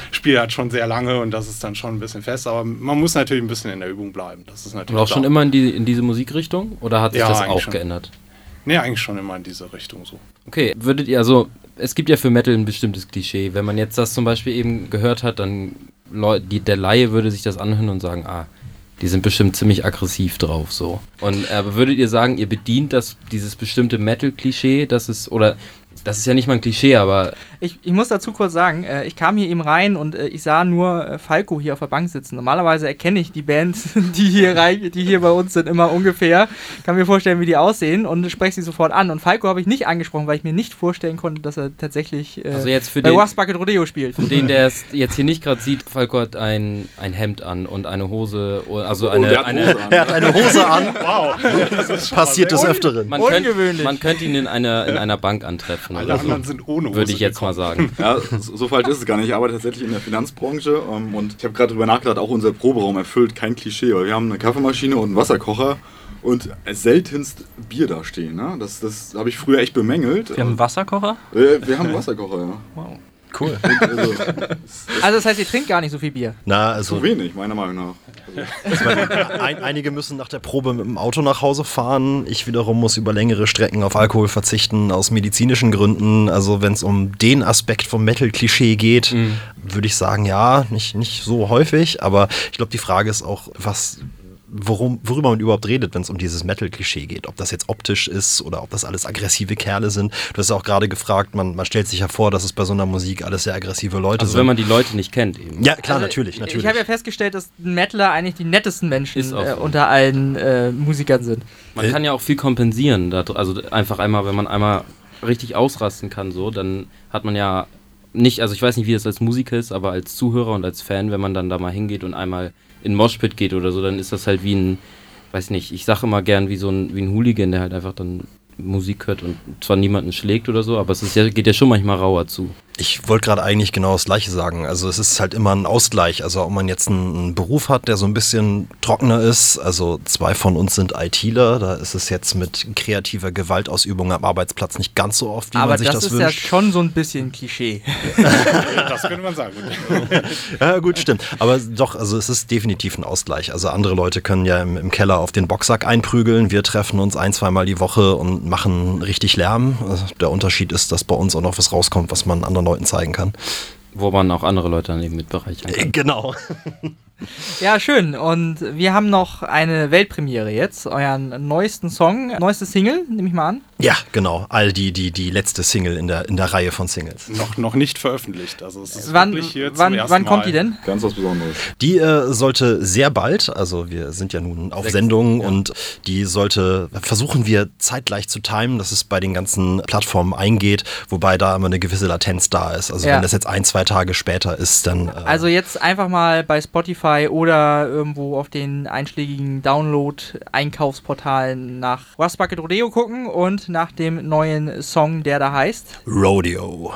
Mein Spiel hat schon sehr lange und das ist dann schon ein bisschen fest, aber man muss natürlich ein bisschen in der Übung bleiben. Das ist Und natürlich auch schon immer in, die, in diese Musikrichtung? Oder hat sich Ja, das auch schon. geändert? Nee, eigentlich schon immer in diese Richtung so. Okay, würdet ihr, also, es gibt ja für Metal ein bestimmtes Klischee. Wenn man jetzt das zum Beispiel eben gehört hat, dann Leu die, der Laie würde sich das anhören und sagen, ah, die sind bestimmt ziemlich aggressiv drauf, so. Und äh, aber würdet ihr sagen, ihr bedient das, dieses bestimmte Metal-Klischee, das ist, oder, das ist ja nicht mal ein Klischee, aber Ich, ich muss dazu kurz sagen, äh, ich kam hier eben rein und äh, ich sah nur äh, Falco hier auf der Bank sitzen. Normalerweise erkenne ich die Bands, die hier, rein, die hier bei uns sind, immer ungefähr. Kann mir vorstellen, wie die aussehen und spreche sie sofort an. Und Falco habe ich nicht angesprochen, weil ich mir nicht vorstellen konnte, dass er tatsächlich äh, also jetzt für bei den, Rust Bucket Rodeo spielt. für den, der es jetzt hier nicht gerade sieht, Falco hat ein, ein Hemd an und eine Hose, also eine, oh, hat eine, Hose an. Er hat eine Hose an, Wow, das passiert des Öfteren. man, Ungewöhnlich. man könnte ihn in einer, in einer Bank antreffen. Alle Oder so. anderen sind ohne Hose Würde ich jetzt mal sagen. Ja, so, so falsch ist es gar nicht. Ich arbeite tatsächlich in der Finanzbranche ähm, und ich habe gerade drüber nachgedacht, auch unser Proberaum erfüllt kein Klischee, weil wir haben eine Kaffeemaschine und einen Wasserkocher und seltenst Bier da stehen. Ne? Das, das habe ich früher echt bemängelt. Wir haben einen Wasserkocher. äh, wir haben einen Wasserkocher, ja. Wow. Cool. Also, Also das heißt, ihr trinkt gar nicht so viel Bier. Na, also zu wenig, meiner Meinung nach. ein, einige müssen nach der Probe mit dem Auto nach Hause fahren. Ich wiederum muss über längere Strecken auf Alkohol verzichten, aus medizinischen Gründen. Also wenn es um den Aspekt vom Metal-Klischee geht, würde ich sagen, ja, nicht, nicht so häufig. Aber ich glaube, die Frage ist auch, was worum, worüber man überhaupt redet, wenn es um dieses Metal-Klischee geht. Ob das jetzt optisch ist oder ob das alles aggressive Kerle sind. Du hast ja auch gerade gefragt, man, man stellt sich ja vor, dass es bei so einer Musik alles sehr aggressive Leute Also sind. wenn man die Leute nicht kennt eben. ja, klar, Also, natürlich, natürlich. Ich habe ja festgestellt, dass Metaler eigentlich die nettesten Menschen Ist auch äh, so. unter allen äh, Musikern sind. Man kann ja auch viel kompensieren. Also einfach einmal, wenn man einmal richtig ausrasten kann, so, dann hat man ja nicht, also ich weiß nicht, wie das als Musiker ist, aber als Zuhörer und als Fan, wenn man dann da mal hingeht und einmal in Moshpit geht oder so, dann ist das halt wie ein, weiß nicht, ich sage immer gern wie so ein, wie ein Hooligan, der halt einfach dann Musik hört und zwar niemanden schlägt oder so, aber es ist ja, geht ja schon manchmal rauer zu. Ich wollte gerade eigentlich genau das Gleiche sagen. Also es ist halt immer ein Ausgleich. Also ob man jetzt einen, Beruf hat, der so ein bisschen trockener ist. Also zwei von uns sind ITler. Da ist es jetzt mit kreativer Gewaltausübung am Arbeitsplatz nicht ganz so oft, wie Aber man sich das, das, ist ja wünscht. schon so ein bisschen Klischee. Das könnte man sagen. Ja, gut, stimmt. Aber doch, also es ist definitiv ein Ausgleich. Also andere Leute können ja im, im Keller auf den Boxsack einprügeln. Wir treffen uns ein, zweimal die Woche und machen richtig Lärm. Also Der Unterschied ist, dass bei uns auch noch was rauskommt, was man anderen Leuten zeigen kann. Wo man auch andere Leute dann eben mit bereichern kann. Genau. Ja, schön. Und wir haben noch eine Weltpremiere jetzt. Euren neuesten Song, neueste Single, nehme ich mal an. Ja, genau. All die, die, die letzte Single in der, in der Reihe von Singles. noch, noch nicht veröffentlicht. Also es ist Wann, wirklich hier zum wann, ersten wann kommt Mal. die denn? Ganz was Besonderes. Die äh, sollte sehr bald, also wir sind ja nun auf Sendung und die sollte, versuchen wir zeitgleich zu timen, dass es bei den ganzen Plattformen eingeht, wobei da immer eine gewisse Latenz da ist. Also Ja. wenn das jetzt ein, zwei Tage später ist, dann... Äh, Also jetzt einfach mal bei Spotify oder irgendwo auf den einschlägigen Download-Einkaufsportalen nach Rust Bucket Rodeo gucken und nach dem neuen Song, der da heißt. Rodeo.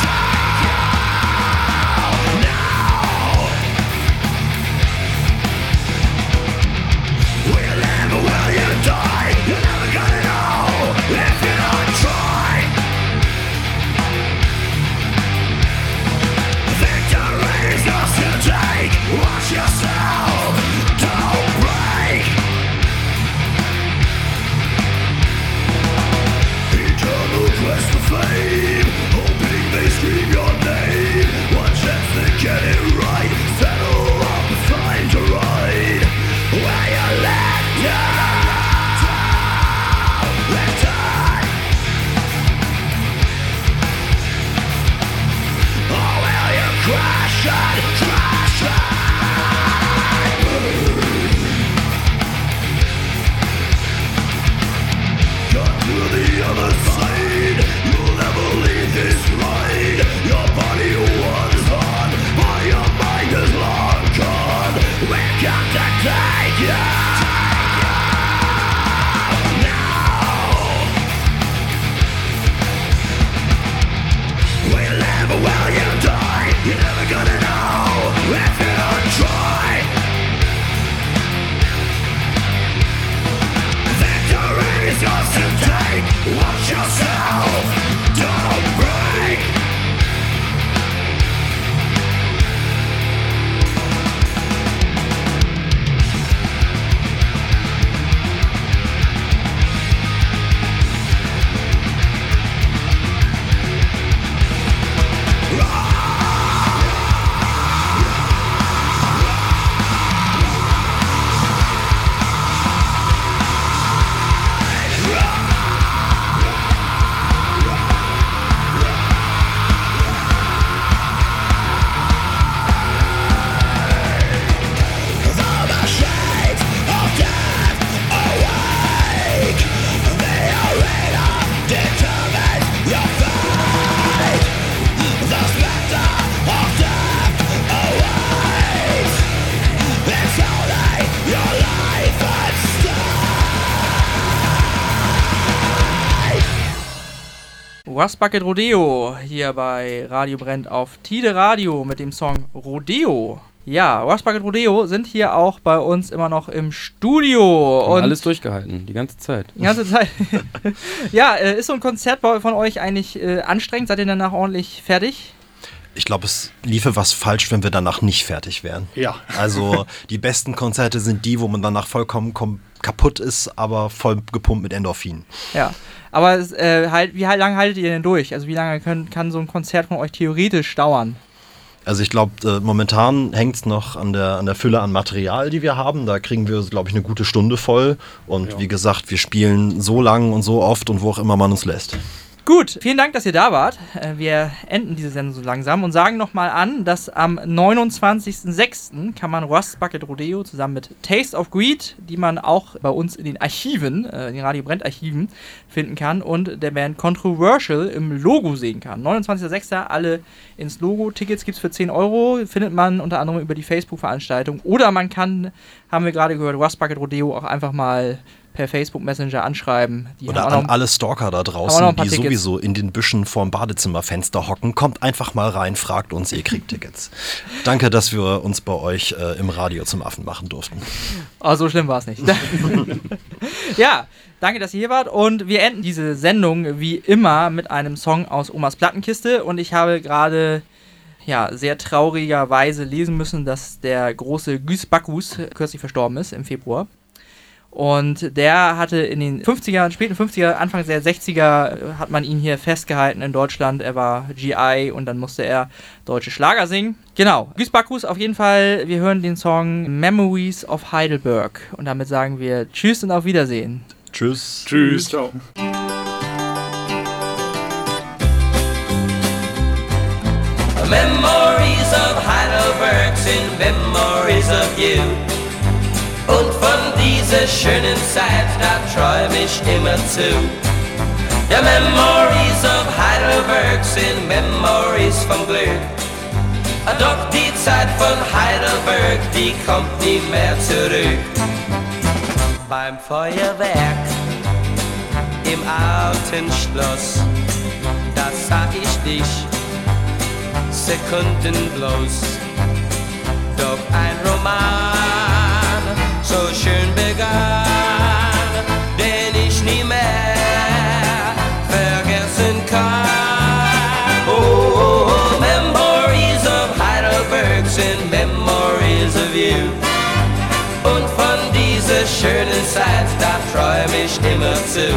got it. Rust Bucket Rodeo hier bei Radio Brennt auf Tide Radio mit dem Song Rodeo. Ja, Rust Bucket Rodeo sind hier auch bei uns immer noch im Studio. Und Und alles durchgehalten, die ganze Zeit. die ganze Zeit. ja, äh, ist so ein Konzert von euch eigentlich äh, anstrengend? Seid ihr danach ordentlich fertig? Ich glaube, es liefe was falsch, wenn wir danach nicht fertig wären. Ja. Also die besten Konzerte sind die, wo man danach vollkommen kom kaputt ist, aber voll gepumpt mit Endorphin. Ja. Aber äh, halt, wie halt, lange haltet ihr denn durch? Also wie lange können, kann so ein Konzert von euch theoretisch dauern? Also ich glaube, äh, momentan hängt es noch an der, an der Fülle an Material, die wir haben. Da kriegen wir, glaube ich, eine gute Stunde voll. Und wie gesagt, wir spielen so lang und so oft und wo auch immer man uns lässt. Gut, vielen Dank, dass ihr da wart. Äh, Wir enden diese Sendung so langsam und sagen nochmal an, dass am 29.06. kann man Rust Bucket Rodeo zusammen mit Taste of Greed, die man auch bei uns in den Archiven, äh, in den Radio Brennt Archiven finden kann und der Band Controversial im Logo sehen kann. 29.06. alle ins Logo. Tickets gibt es für 10 Euro, findet man unter anderem über die Facebook-Veranstaltung oder man kann, haben wir gerade gehört, Rust Bucket Rodeo auch einfach mal per Facebook Messenger anschreiben. Die Oder an noch- alle Stalker da draußen, die Tickets. sowieso in den Büschen vorm Badezimmerfenster hocken. Kommt einfach mal rein, fragt uns, ihr kriegt Tickets. Danke, dass wir uns bei euch äh, im Radio zum Affen machen durften. Oh, so schlimm war es nicht. ja, danke, dass ihr hier wart. Und wir enden diese Sendung wie immer mit einem Song aus Omas Plattenkiste. Und ich habe gerade ja, sehr traurigerweise lesen müssen, dass der große Güs Bacchus kürzlich verstorben ist im Februar. Und der hatte in den 50er, späten 50er, Anfang der 60er äh, hat man ihn hier festgehalten in Deutschland. Er war GI und dann musste er deutsche Schlager singen. Genau, Güs Bacchus auf jeden Fall. Wir hören den Song Memories of Heidelberg. Und damit sagen wir Tschüss und auf Wiedersehen. Tschüss. Tschüss. Ciao. Memories of Heidelberg sind Memories of you. Und von dieser schönen Zeit, da träum ich immer zu. Ja, Memories of Heidelberg sind Memories vom Glück. Doch die Zeit von Heidelberg, die kommt nie mehr zurück. Beim Feuerwerk im alten Schloss, da sah ich dich Sekunden bloß. Doch ein Roman träum ich immer zu.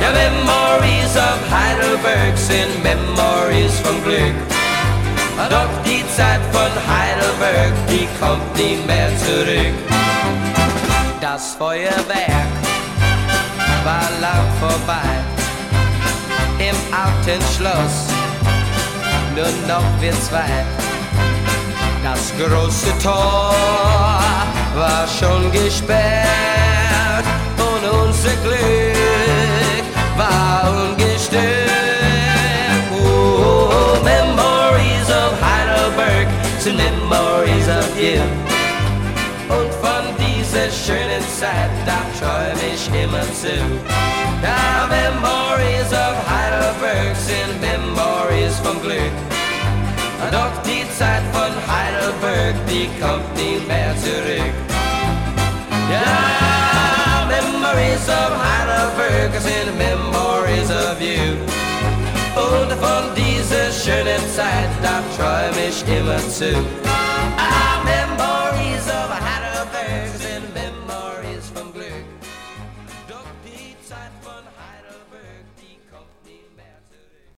Ja, Memories of Heidelberg sind Memories vom Glück. Doch die Zeit von Heidelberg, die kommt nie mehr zurück. Das Feuerwerk war lang vorbei im alten Schloss, nur noch wir zwei. Das große Tor war schon gesperrt und unser Glück war ungestört. Oh, Memories of Heidelberg sind Memories of you. Und von dieser schönen Zeit, da träum ich immer zu. Ja, Memories of Heidelberg sind Memories vom Glück. Doch die Zeit von Heidelberg, die kommt nie mehr zurück. Ja, Memories of Memories of you. Und von dieser schönen Zeit, da träum ich immer zu. Ah,